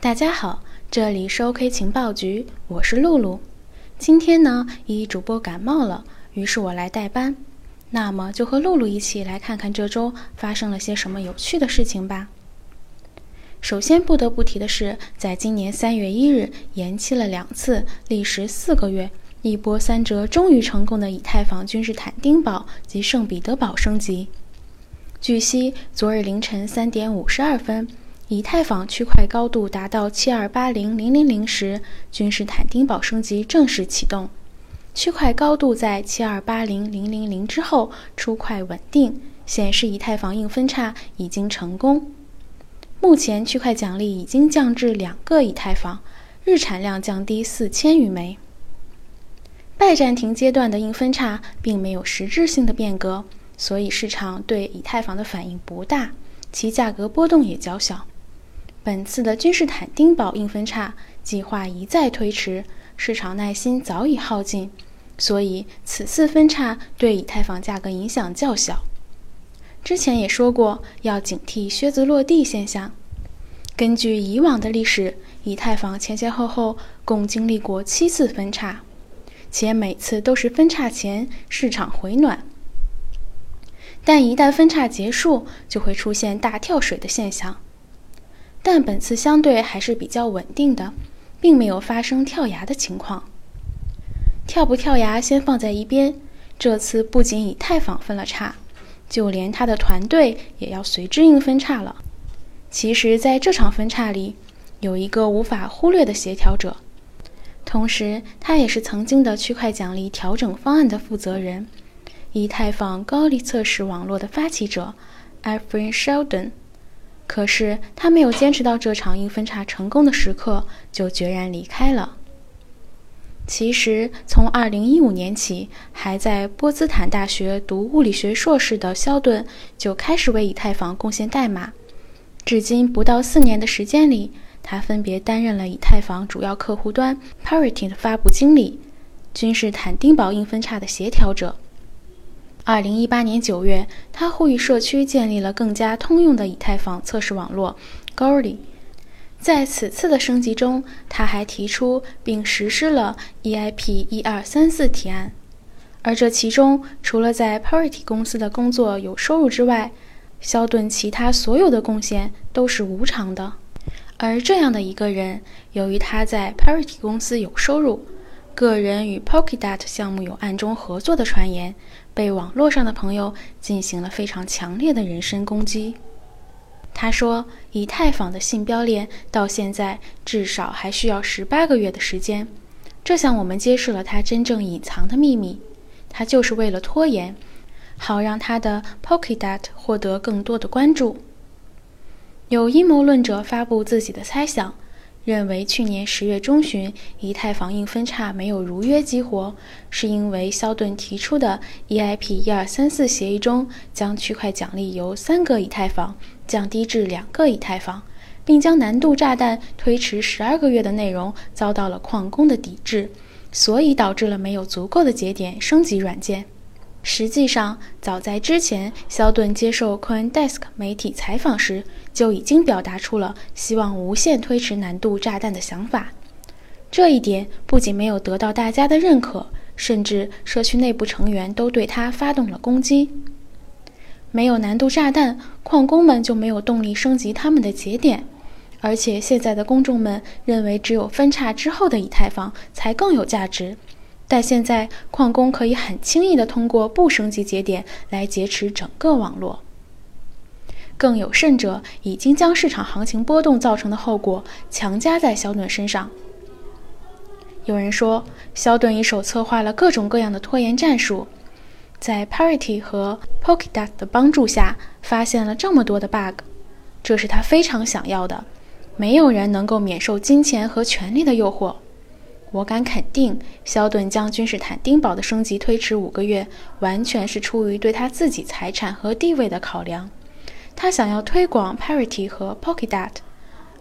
大家好，这里是 OK 情报局，我是露露。今天呢，一主播感冒了，于是我来代班。那么就和露露一起来看看这周发生了些什么有趣的事情吧。首先不得不提的是，在今年三月一日延期了两次，历时四个月，一波三折终于成功的以太坊君士坦丁堡及圣彼得堡升级。据悉，昨日凌晨三点五十二分，以太坊区块高度达到七二八零零零零时，君士坦丁堡升级正式启动。区块高度在七二八零零零零之后出块稳定，显示以太坊硬分叉已经成功。目前区块奖励已经降至两个以太坊，日产量降低四千余枚。拜占庭阶段的硬分叉并没有实质性的变革。所以市场对以太坊的反应不大，其价格波动也较小。本次的君士坦丁堡硬分叉计划一再推迟，市场耐心早已耗尽，所以此次分叉对以太坊价格影响较小。之前也说过要警惕靴子落地现象。根据以往的历史，以太坊前前后后共经历过七次分叉，且每次都是分叉前市场回暖。但一旦分叉结束，就会出现大跳水的现象。但本次相对还是比较稳定的，并没有发生跳崖的情况。跳不跳崖先放在一边，这次不仅以太坊分了叉，就连他的团队也要随之应分叉了。其实，在这场分叉里，有一个无法忽略的协调者，同时他也是曾经的区块奖励调整方案的负责人。以太坊高力测试网络的发起者 e p h r a i m Sheldon，可是他没有坚持到这场硬分叉成功的时刻就决然离开了。其实，从2015年起，还在波茨坦大学读物理学硕士的肖顿就开始为以太坊贡献代码。至今不到四年的时间里，他分别担任了以太坊主要客户端 Parity 的发布经理、君士坦丁堡硬分叉的协调者。二零一八年九月，他呼吁社区建立了更加通用的以太坊测试网络 Goerli。在此次的升级中，他还提出并实施了 EIP 一二三四提案。而这其中，除了在 Parity 公司的工作有收入之外，肖顿其他所有的贡献都是无偿的。而这样的一个人，由于他在 Parity 公司有收入，个人与 Polkadot 项目有暗中合作的传言。被网络上的朋友进行了非常强烈的人身攻击。他说，以太坊的信标链到现在至少还需要十八个月的时间，这向我们揭示了他真正隐藏的秘密。他就是为了拖延，好让他的 Polkadot 获得更多的关注。有阴谋论者发布自己的猜想。认为去年十月中旬，以太坊硬分叉没有如约激活，是因为肖顿提出的 EIP 一二三四协议中将区块奖励由三个以太坊降低至两个以太坊，并将难度炸弹推迟十二个月的内容遭到了矿工的抵制，所以导致了没有足够的节点升级软件。实际上，早在之前，肖顿接受 CoinDesk 媒体采访时，就已经表达出了希望无限推迟难度炸弹的想法。这一点不仅没有得到大家的认可，甚至社区内部成员都对他发动了攻击。没有难度炸弹，矿工们就没有动力升级他们的节点，而且现在的公众们认为，只有分叉之后的以太坊才更有价值。但现在，矿工可以很轻易地通过不升级节点来劫持整个网络。更有甚者，已经将市场行情波动造成的后果强加在肖顿身上。有人说，肖顿一手策划了各种各样的拖延战术，在 Parity 和 PocketDust 的帮助下，发现了这么多的 bug，这是他非常想要的。没有人能够免受金钱和权力的诱惑。我敢肯定，肖顿将君士坦丁堡的升级推迟五个月，完全是出于对他自己财产和地位的考量。他想要推广 Parity 和 Polkadot，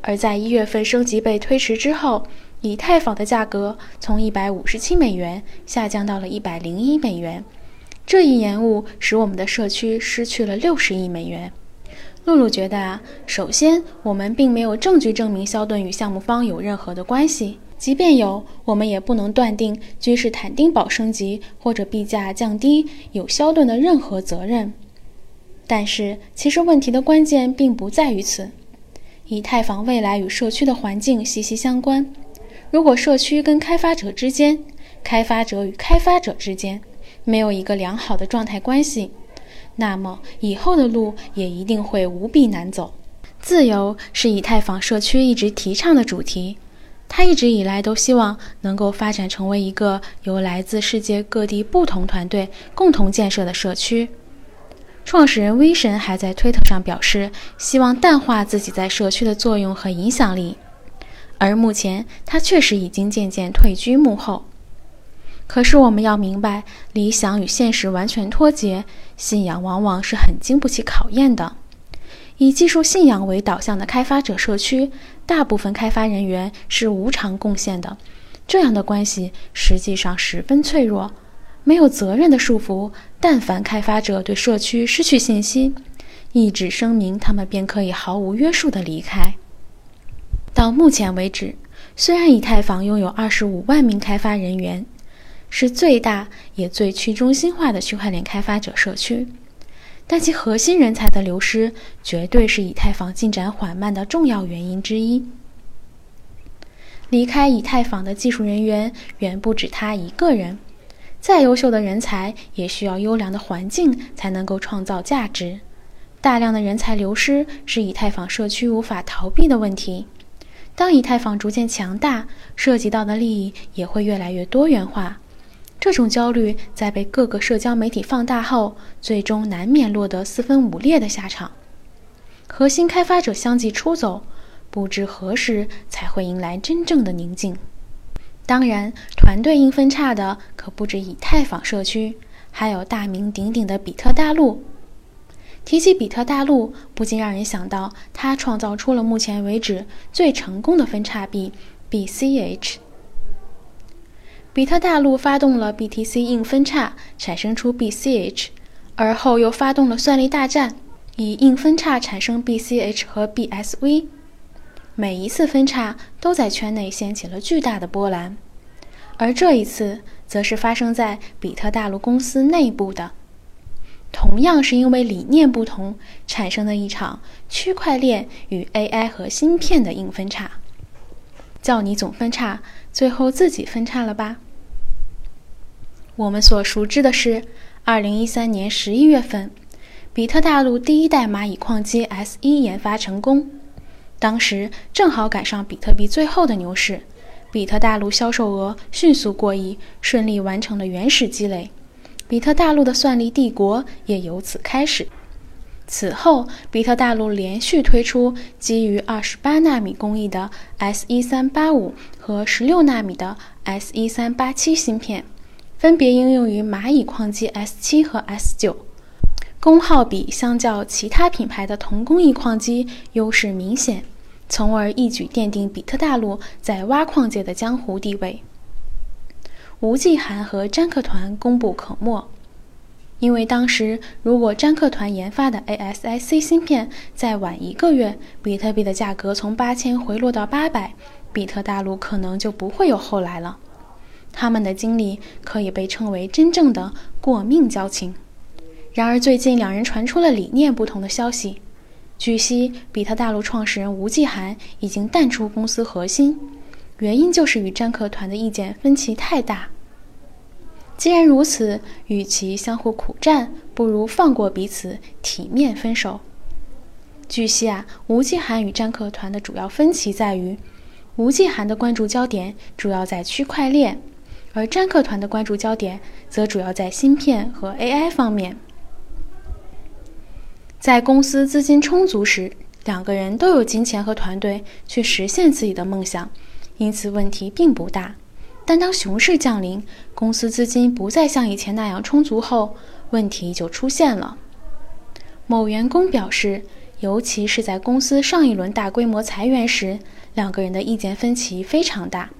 而在一月份升级被推迟之后，以太坊的价格从一百五十七美元下降到了一百零一美元。这一延误使我们的社区失去了六十亿美元。露露觉得啊，首先我们并没有证据证明肖顿与项目方有任何的关系，即便有，我们也不能断定君士坦丁堡升级或者币价降低有肖顿的任何责任。但是，其实问题的关键并不在于此。以太坊未来与社区的环境息息相关。如果社区跟开发者之间、开发者与开发者之间没有一个良好的状态关系，那么以后的路也一定会无比难走。自由是以太坊社区一直提倡的主题，他一直以来都希望能够发展成为一个由来自世界各地不同团队共同建设的社区。创始人威神还在推特上表示，希望淡化自己在社区的作用和影响力，而目前他确实已经渐渐退居幕后。可是我们要明白，理想与现实完全脱节，信仰往往是很经不起考验的。以技术信仰为导向的开发者社区，大部分开发人员是无偿贡献的，这样的关系实际上十分脆弱。没有责任的束缚，但凡开发者对社区失去信心，一纸声明，他们便可以毫无约束地离开。到目前为止，虽然以太坊拥有二十五万名开发人员。是最大也最去中心化的区块链开发者社区，但其核心人才的流失绝对是以太坊进展缓慢的重要原因之一。离开以太坊的技术人员远不止他一个人，再优秀的人才也需要优良的环境才能够创造价值。大量的人才流失是以太坊社区无法逃避的问题。当以太坊逐渐强大，涉及到的利益也会越来越多元化。这种焦虑在被各个社交媒体放大后，最终难免落得四分五裂的下场。核心开发者相继出走，不知何时才会迎来真正的宁静。当然，团队硬分叉的可不止以太坊社区，还有大名鼎鼎的比特大陆。提起比特大陆，不禁让人想到，它创造出了目前为止最成功的分叉币 BCH。比特大陆发动了 BTC 硬分叉，产生出 BCH，而后又发动了算力大战，以硬分叉产生 BCH 和 BSV。每一次分叉都在圈内掀起了巨大的波澜，而这一次则是发生在比特大陆公司内部的，同样是因为理念不同产生的一场区块链与 AI 和芯片的硬分叉。叫你总分叉，最后自己分叉了吧？我们所熟知的是，二零一三年十一月份，比特大陆第一代蚂蚁矿机 S 一研发成功。当时正好赶上比特币最后的牛市，比特大陆销售额迅速过亿，顺利完成了原始积累。比特大陆的算力帝国也由此开始。此后，比特大陆连续推出基于二十八纳米工艺的 S 一三八五和十六纳米的 S 一三八七芯片。分别应用于蚂蚁矿机 S7 和 S9，功耗比相较其他品牌的同工艺矿机优势明显，从而一举奠定比特大陆在挖矿界的江湖地位。吴继寒和詹克团功不可没，因为当时如果詹克团研发的 ASIC 芯片再晚一个月，比特币的价格从八千回落到八百，比特大陆可能就不会有后来了。他们的经历可以被称为真正的过命交情。然而，最近两人传出了理念不同的消息。据悉，比特大陆创始人吴继寒已经淡出公司核心，原因就是与詹克团的意见分歧太大。既然如此，与其相互苦战，不如放过彼此，体面分手。据悉啊，吴继寒与詹克团的主要分歧在于，吴继寒的关注焦点主要在区块链。而詹克团的关注焦点则主要在芯片和 AI 方面。在公司资金充足时，两个人都有金钱和团队去实现自己的梦想，因此问题并不大。但当熊市降临，公司资金不再像以前那样充足后，问题就出现了。某员工表示，尤其是在公司上一轮大规模裁员时，两个人的意见分歧非常大。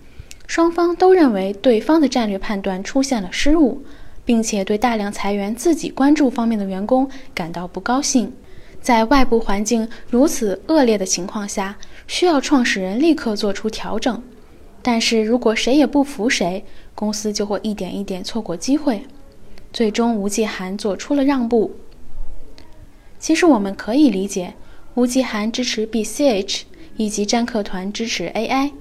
双方都认为对方的战略判断出现了失误，并且对大量裁员自己关注方面的员工感到不高兴。在外部环境如此恶劣的情况下，需要创始人立刻做出调整。但是如果谁也不服谁，公司就会一点一点错过机会。最终，吴继寒做出了让步。其实我们可以理解，吴继寒支持 BCH，以及詹克团支持 AI，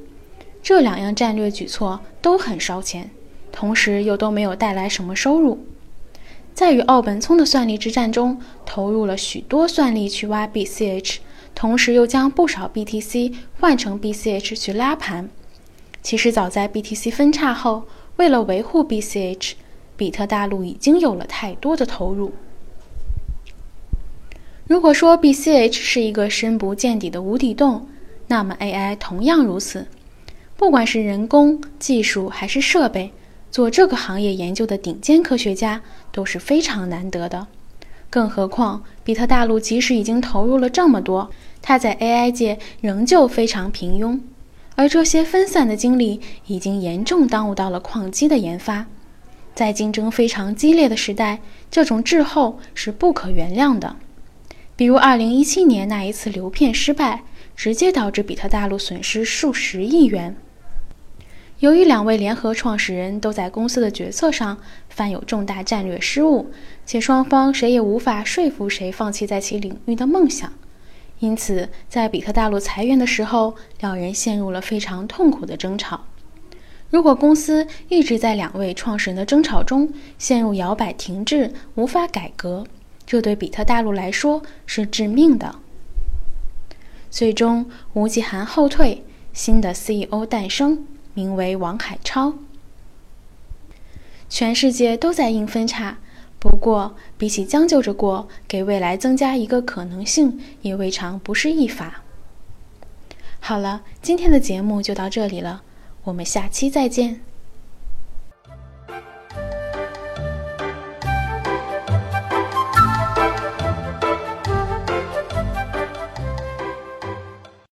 这两样战略举措都很烧钱，同时又都没有带来什么收入。在与奥本聪的算力之战中，投入了许多算力去挖 BCH，同时又将不少 BTC 换成 BCH 去拉盘。其实早在 BTC 分叉后，为了维护 BCH，比特大陆已经有了太多的投入。如果说 BCH 是一个深不见底的无底洞，那么 AI 同样如此。不管是人工、技术还是设备。做这个行业研究的顶尖科学家都是非常难得的，更何况比特大陆即使已经投入了这么多，它在 AI 界仍旧非常平庸，而这些分散的精力已经严重耽误到了矿机的研发。在竞争非常激烈的时代，这种滞后是不可原谅的。比如2017年那一次流片失败，直接导致比特大陆损失数十亿元。由于两位联合创始人都在公司的决策上犯有重大战略失误，且双方谁也无法说服谁放弃在其领域的梦想，因此在比特大陆裁员的时候，两人陷入了非常痛苦的争吵。如果公司一直在两位创始人的争吵中陷入摇摆停滞，无法改革，这对比特大陆来说是致命的。最终，吴继寒后退，新的 CEO 诞生。名为王海超。全世界都在硬分叉，不过比起将就着过，给未来增加一个可能性，也未尝不是一法。好了，今天的节目就到这里了，我们下期再见。